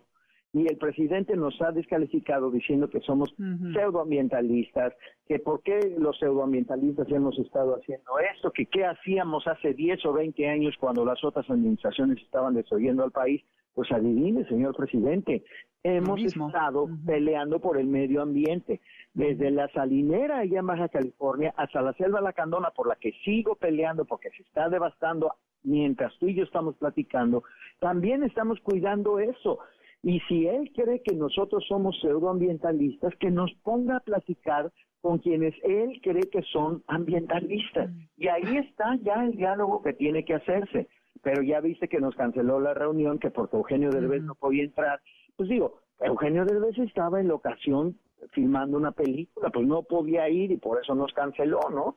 S4: Y el presidente nos ha descalificado diciendo que somos pseudoambientalistas, que por qué los pseudoambientalistas hemos estado haciendo esto, que qué hacíamos hace 10 o 20 años cuando las otras administraciones estaban destruyendo al país. Pues adivine, señor presidente, hemos estado peleando por el medio ambiente, desde la salinera allá en Baja California hasta la selva lacandona, por la que sigo peleando porque se está devastando mientras tú y yo estamos platicando, también estamos cuidando eso. Y si él cree que nosotros somos pseudoambientalistas, que nos ponga a platicar con quienes él cree que son ambientalistas. Y ahí está ya el diálogo que tiene que hacerse. Pero ya viste que nos canceló la reunión, que porque Eugenio Derbez no podía entrar. Pues digo, Eugenio Derbez estaba en la ocasión filmando una película, pues no podía ir y por eso nos canceló, ¿no?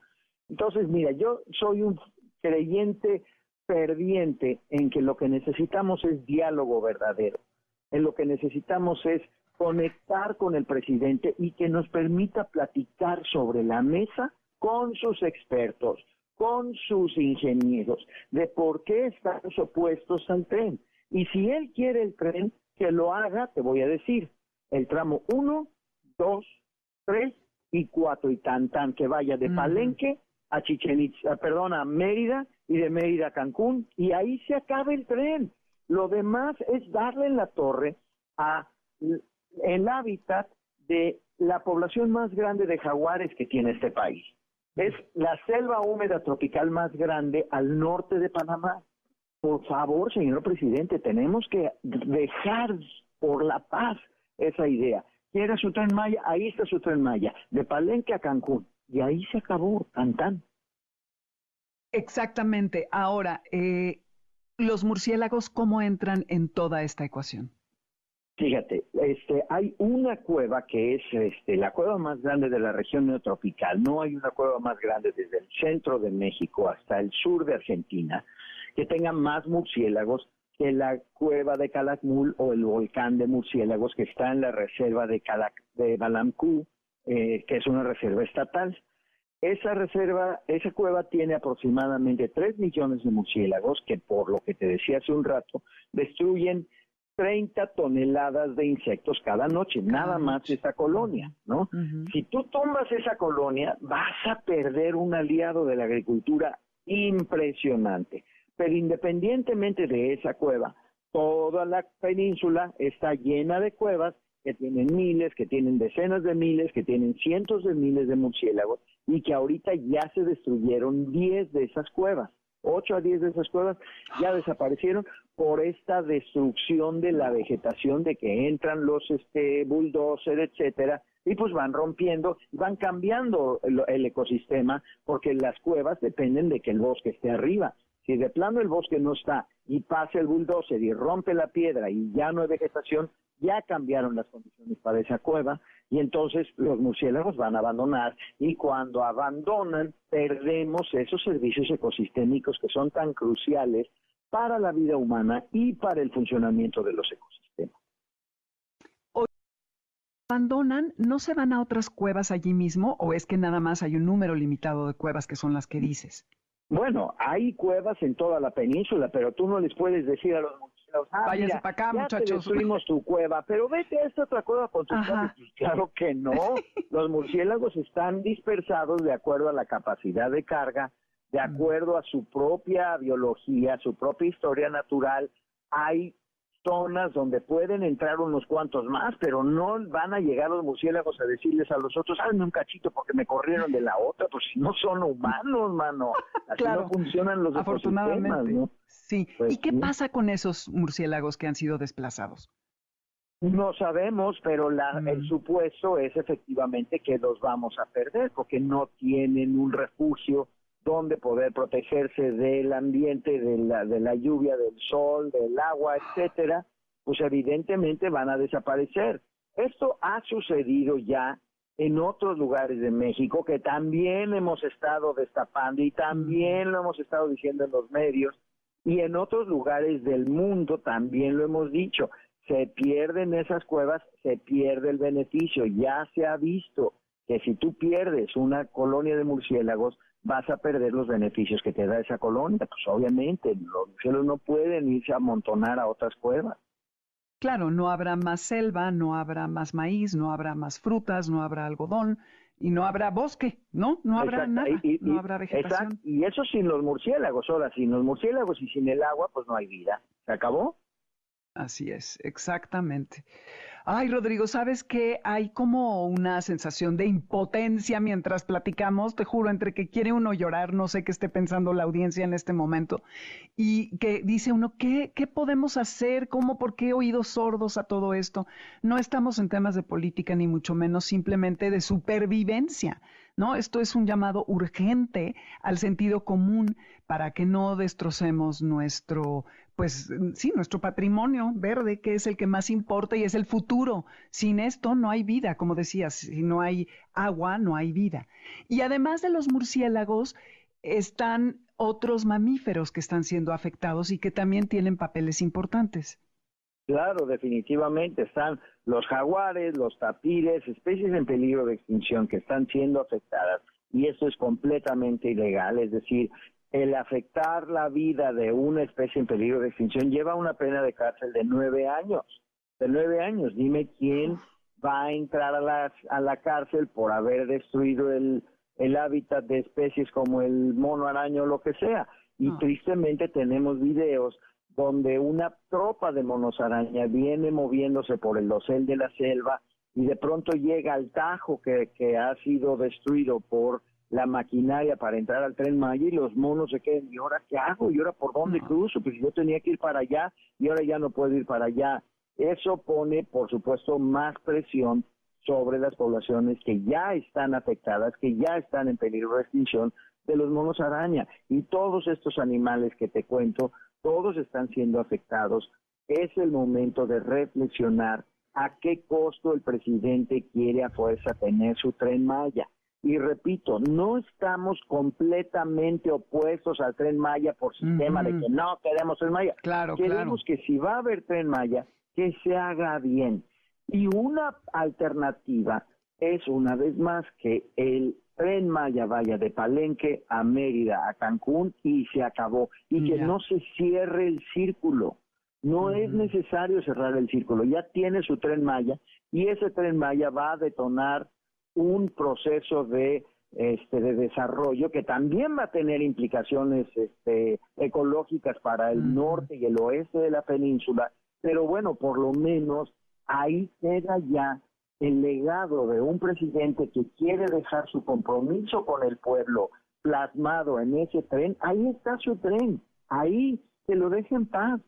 S4: Entonces, mira, yo soy un creyente perdiente en que lo que necesitamos es diálogo verdadero en lo que necesitamos es conectar con el presidente y que nos permita platicar sobre la mesa con sus expertos, con sus ingenieros, de por qué estamos opuestos al tren. Y si él quiere el tren, que lo haga, te voy a decir, el tramo 1, 2, 3 y 4 y tan tan que vaya de Palenque a Chichen Itza, perdón, a Mérida y de Mérida a Cancún y ahí se acaba el tren. Lo demás es darle en la torre a el hábitat de la población más grande de jaguares que tiene este país. Es la selva húmeda tropical más grande al norte de Panamá. Por favor, señor presidente, tenemos que dejar por la paz esa idea. Quiera su tren Maya, ahí está su tren Maya, de Palenque a Cancún. Y ahí se acabó, tan
S2: Exactamente. Ahora, eh, los murciélagos cómo entran en toda esta ecuación?
S4: Fíjate, este, hay una cueva que es este, la cueva más grande de la región neotropical. No hay una cueva más grande desde el centro de México hasta el sur de Argentina que tenga más murciélagos que la cueva de Calakmul o el volcán de murciélagos que está en la reserva de, Calac de Balamcú, eh, que es una reserva estatal. Esa reserva, esa cueva tiene aproximadamente 3 millones de murciélagos que, por lo que te decía hace un rato, destruyen 30 toneladas de insectos cada noche, nada más esa colonia, ¿no? Si tú tomas esa colonia, vas a perder un aliado de la agricultura impresionante. Pero independientemente de esa cueva, toda la península está llena de cuevas que tienen miles, que tienen decenas de miles, que tienen cientos de miles de murciélagos y que ahorita ya se destruyeron 10 de esas cuevas. 8 a 10 de esas cuevas ya desaparecieron por esta destrucción de la vegetación, de que entran los este, bulldozer, etcétera, y pues van rompiendo, van cambiando el ecosistema, porque las cuevas dependen de que el bosque esté arriba. Si de plano el bosque no está y pasa el bulldozer y rompe la piedra y ya no hay vegetación, ya cambiaron las condiciones para esa cueva y entonces los murciélagos van a abandonar y cuando abandonan perdemos esos servicios ecosistémicos que son tan cruciales para la vida humana y para el funcionamiento de los ecosistemas.
S2: ¿Abandonan? ¿No se van a otras cuevas allí mismo o es que nada más hay un número limitado de cuevas que son las que dices?
S4: Bueno, hay cuevas en toda la península, pero tú no les puedes decir a los
S2: Ah, Váyanse para acá, muchachos.
S4: Destruimos tu cueva, pero vete a esta otra cueva con tus pues Claro que no. <laughs> Los murciélagos están dispersados de acuerdo a la capacidad de carga, de acuerdo a su propia biología, su propia historia natural. Hay zonas donde pueden entrar unos cuantos más, pero no van a llegar los murciélagos a decirles a los otros, hazme un cachito porque me corrieron de la otra, pues si no son humanos, mano. <laughs> Así no funcionan los
S2: Afortunadamente. ¿no? Sí. Pues ¿Y qué pasa con esos murciélagos que han sido desplazados?
S4: No sabemos, pero la, el mm. supuesto es efectivamente que los vamos a perder porque no tienen un refugio donde poder protegerse del ambiente, de la, de la lluvia, del sol, del agua, etcétera, pues evidentemente van a desaparecer. Esto ha sucedido ya en otros lugares de México que también hemos estado destapando y también lo hemos estado diciendo en los medios y en otros lugares del mundo también lo hemos dicho. se pierden esas cuevas, se pierde el beneficio. Ya se ha visto que si tú pierdes una colonia de murciélagos, vas a perder los beneficios que te da esa colonia. Pues obviamente, los murciélagos no pueden irse a amontonar a otras cuevas.
S2: Claro, no habrá más selva, no habrá más maíz, no habrá más frutas, no habrá algodón y no habrá bosque, ¿no? No habrá nada, no habrá vegetación.
S4: Y eso sin los murciélagos, ahora sin los murciélagos y sin el agua, pues no hay vida. ¿Se acabó?
S2: Así es, exactamente. Ay, Rodrigo, ¿sabes que Hay como una sensación de impotencia mientras platicamos, te juro, entre que quiere uno llorar, no sé qué esté pensando la audiencia en este momento, y que dice uno, ¿qué, qué podemos hacer? ¿Cómo? ¿Por qué oídos sordos a todo esto? No estamos en temas de política, ni mucho menos simplemente de supervivencia. ¿no? Esto es un llamado urgente al sentido común para que no destrocemos nuestro, pues sí, nuestro patrimonio verde, que es el que más importa y es el futuro. Sin esto no hay vida, como decías, si no hay agua, no hay vida. Y además de los murciélagos, están otros mamíferos que están siendo afectados y que también tienen papeles importantes.
S4: Claro, definitivamente están los jaguares, los tapires, especies en peligro de extinción que están siendo afectadas y eso es completamente ilegal, es decir, el afectar la vida de una especie en peligro de extinción lleva una pena de cárcel de nueve años, de nueve años. Dime quién va a entrar a la, a la cárcel por haber destruido el, el hábitat de especies como el mono araño o lo que sea. Y tristemente tenemos videos donde una tropa de monos araña viene moviéndose por el dosel de la selva y de pronto llega al tajo que, que ha sido destruido por la maquinaria para entrar al tren Maya y los monos se quedan, ¿y ahora qué hago? ¿Y ahora por dónde cruzo? Pues yo tenía que ir para allá y ahora ya no puedo ir para allá. Eso pone, por supuesto, más presión sobre las poblaciones que ya están afectadas, que ya están en peligro de extinción de los monos araña. Y todos estos animales que te cuento todos están siendo afectados. Es el momento de reflexionar a qué costo el presidente quiere a fuerza tener su tren Maya. Y repito, no estamos completamente opuestos al tren Maya por sistema de que no queremos tren Maya.
S2: Claro,
S4: Queremos que si va a haber tren Maya, que se haga bien. Y una alternativa es una vez más que el tren Maya vaya de Palenque a Mérida, a Cancún y se acabó. Y que no se cierre el círculo. No es necesario cerrar el círculo. Ya tiene su tren Maya y ese tren Maya va a detonar un proceso de este de desarrollo que también va a tener implicaciones este, ecológicas para el norte y el oeste de la península, pero bueno, por lo menos ahí queda ya el legado de un presidente que quiere dejar su compromiso con el pueblo plasmado en ese tren, ahí está su tren, ahí que lo deje en paz.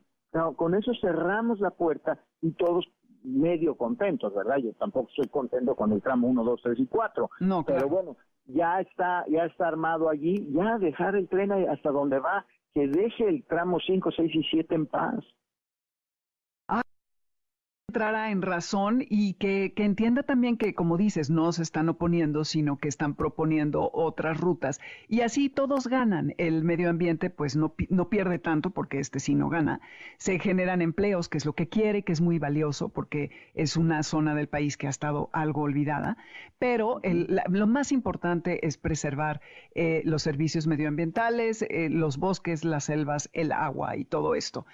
S4: con eso cerramos la puerta y todos medio contentos, ¿verdad? Yo tampoco estoy contento con el tramo 1, 2, 3 y 4.
S2: No,
S4: Pero bueno, ya está, ya está armado allí, ya dejar el tren hasta donde va, que deje el tramo 5, 6 y 7 en paz
S2: entrara en razón y que, que, entienda también que, como dices, no se están oponiendo, sino que están proponiendo otras rutas. Y así todos ganan. El medio ambiente pues no, no pierde tanto porque este sí no gana. Se generan empleos, que es lo que quiere, que es muy valioso porque es una zona del país que ha estado algo olvidada. Pero el, lo más importante es preservar eh, los servicios medioambientales, eh, los bosques, las selvas, el agua y todo esto.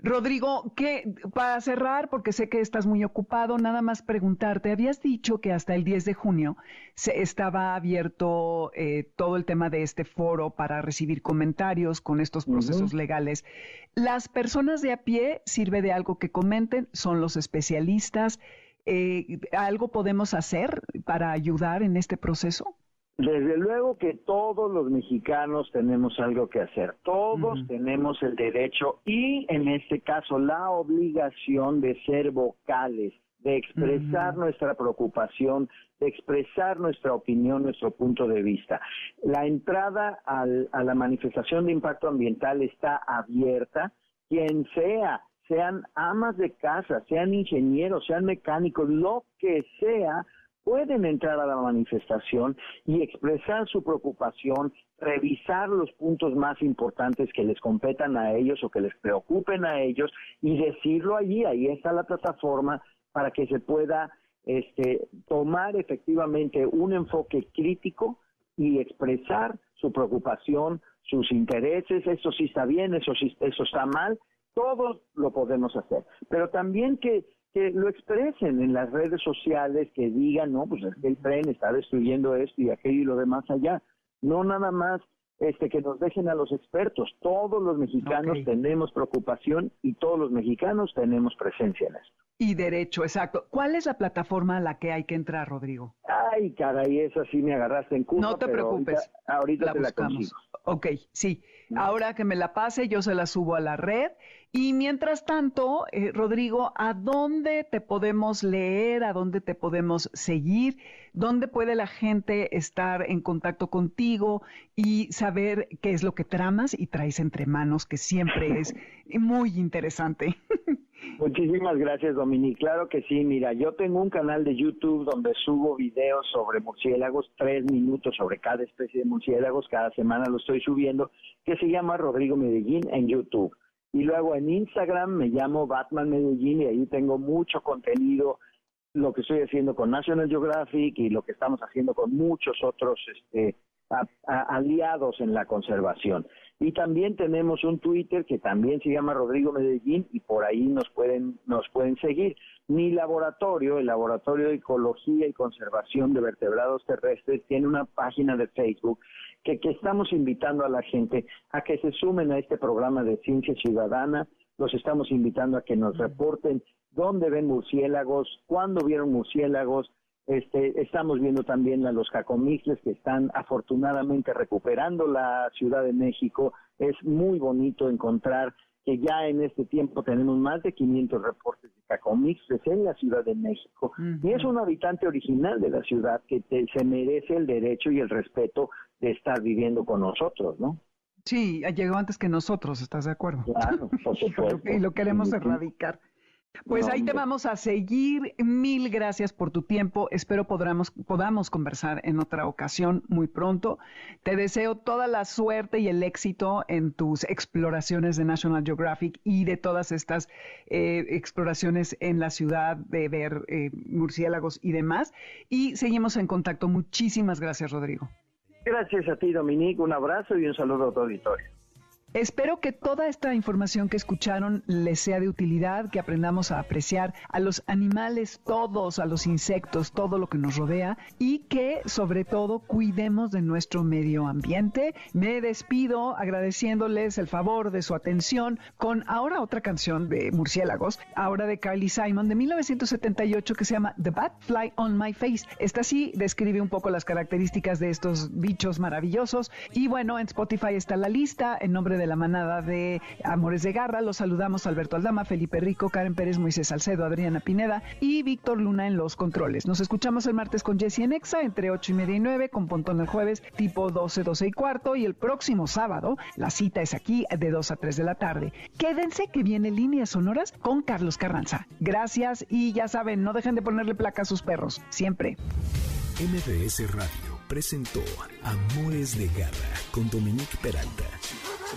S2: Rodrigo, que para cerrar, porque sé que estás muy ocupado, nada más preguntarte, habías dicho que hasta el 10 de junio se estaba abierto eh, todo el tema de este foro para recibir comentarios con estos procesos legales. ¿Las personas de a pie sirve de algo que comenten? ¿Son los especialistas? Eh, ¿Algo podemos hacer para ayudar en este proceso?
S4: Desde luego que todos los mexicanos tenemos algo que hacer, todos tenemos el derecho y en este caso la obligación de ser vocales, de expresar nuestra preocupación, de expresar nuestra opinión, nuestro punto de vista. La entrada a la manifestación de impacto ambiental está abierta, quien sea, sean amas de casa, sean ingenieros, sean mecánicos, lo que sea, pueden entrar a la manifestación y expresar su preocupación, revisar los puntos más importantes que les competan a ellos o que les preocupen a ellos y decirlo allí. Ahí está la plataforma para que se pueda este, tomar efectivamente un enfoque crítico y expresar su preocupación, sus intereses, eso sí está bien, eso sí, eso está mal, todos lo podemos hacer, pero también que, que lo expresen en las redes sociales, que digan, no, pues el tren está destruyendo esto y aquello y lo demás allá, no nada más este que nos dejen a los expertos, todos los mexicanos tenemos preocupación y todos los mexicanos tenemos presencia en esto.
S2: Y derecho, exacto. ¿Cuál es la plataforma a la que hay que entrar, Rodrigo?
S4: Ay, caray, esa sí me agarraste en curva.
S2: No te preocupes.
S4: Ahorita, la te la.
S2: Ok, sí. Ahora que me la pase, yo se la subo a la red. Y mientras tanto, eh, Rodrigo, ¿a dónde te podemos leer? ¿A dónde te podemos seguir? ¿Dónde puede la gente estar en contacto contigo y saber qué es lo que tramas y traes entre manos, que siempre es muy interesante? <laughs>
S4: Muchísimas gracias, Dominique. Claro que sí. Mira, yo tengo un canal de YouTube donde subo videos sobre murciélagos, tres minutos sobre cada especie de murciélagos. Cada semana lo estoy subiendo, que se llama Rodrigo Medellín en YouTube. Y luego en Instagram me llamo Batman Medellín y ahí tengo mucho contenido, lo que estoy haciendo con National Geographic y lo que estamos haciendo con muchos otros este, aliados en la conservación. Y también tenemos un Twitter que también se llama Rodrigo Medellín y por ahí nos pueden, nos pueden seguir. Mi laboratorio, el Laboratorio de Ecología y Conservación de Vertebrados Terrestres, tiene una página de Facebook que, que estamos invitando a la gente a que se sumen a este programa de ciencia ciudadana. Los estamos invitando a que nos reporten dónde ven murciélagos, cuándo vieron murciélagos, este, estamos viendo también a los jacomixles que están afortunadamente recuperando la Ciudad de México. Es muy bonito encontrar que ya en este tiempo tenemos más de 500 reportes de jacomixles en la Ciudad de México. Y es un habitante original de la ciudad que se merece el derecho y el respeto de estar viviendo con nosotros, ¿no?
S2: Sí, llegó antes que nosotros, ¿estás de acuerdo?
S4: Claro, por <laughs> supuesto.
S2: y lo queremos erradicar. Pues ahí te vamos a seguir. Mil gracias por tu tiempo. Espero podamos, podamos conversar en otra ocasión muy pronto. Te deseo toda la suerte y el éxito en tus exploraciones de National Geographic y de todas estas eh, exploraciones en la ciudad, de ver eh, murciélagos y demás. Y seguimos en contacto. Muchísimas gracias, Rodrigo.
S4: Gracias a ti, Dominique. Un abrazo y un saludo a tu auditorio.
S2: Espero que toda esta información que escucharon les sea de utilidad, que aprendamos a apreciar a los animales todos, a los insectos, todo lo que nos rodea y que sobre todo cuidemos de nuestro medio ambiente. Me despido agradeciéndoles el favor de su atención con ahora otra canción de Murciélagos, ahora de Carly Simon de 1978 que se llama The Bat Fly on My Face. Esta sí describe un poco las características de estos bichos maravillosos y bueno, en Spotify está la lista en nombre de la manada de Amores de Garra. Los saludamos Alberto Aldama, Felipe Rico, Karen Pérez, Moisés Salcedo, Adriana Pineda y Víctor Luna en los controles. Nos escuchamos el martes con Jesse en Exa entre 8 y media y 9, con Pontón el jueves tipo 12, 12 y cuarto y el próximo sábado la cita es aquí de 2 a 3 de la tarde. Quédense que viene Líneas Sonoras con Carlos Carranza. Gracias y ya saben, no dejen de ponerle placa a sus perros, siempre.
S1: MBS Radio presentó Amores de Garra con Dominique Peralta.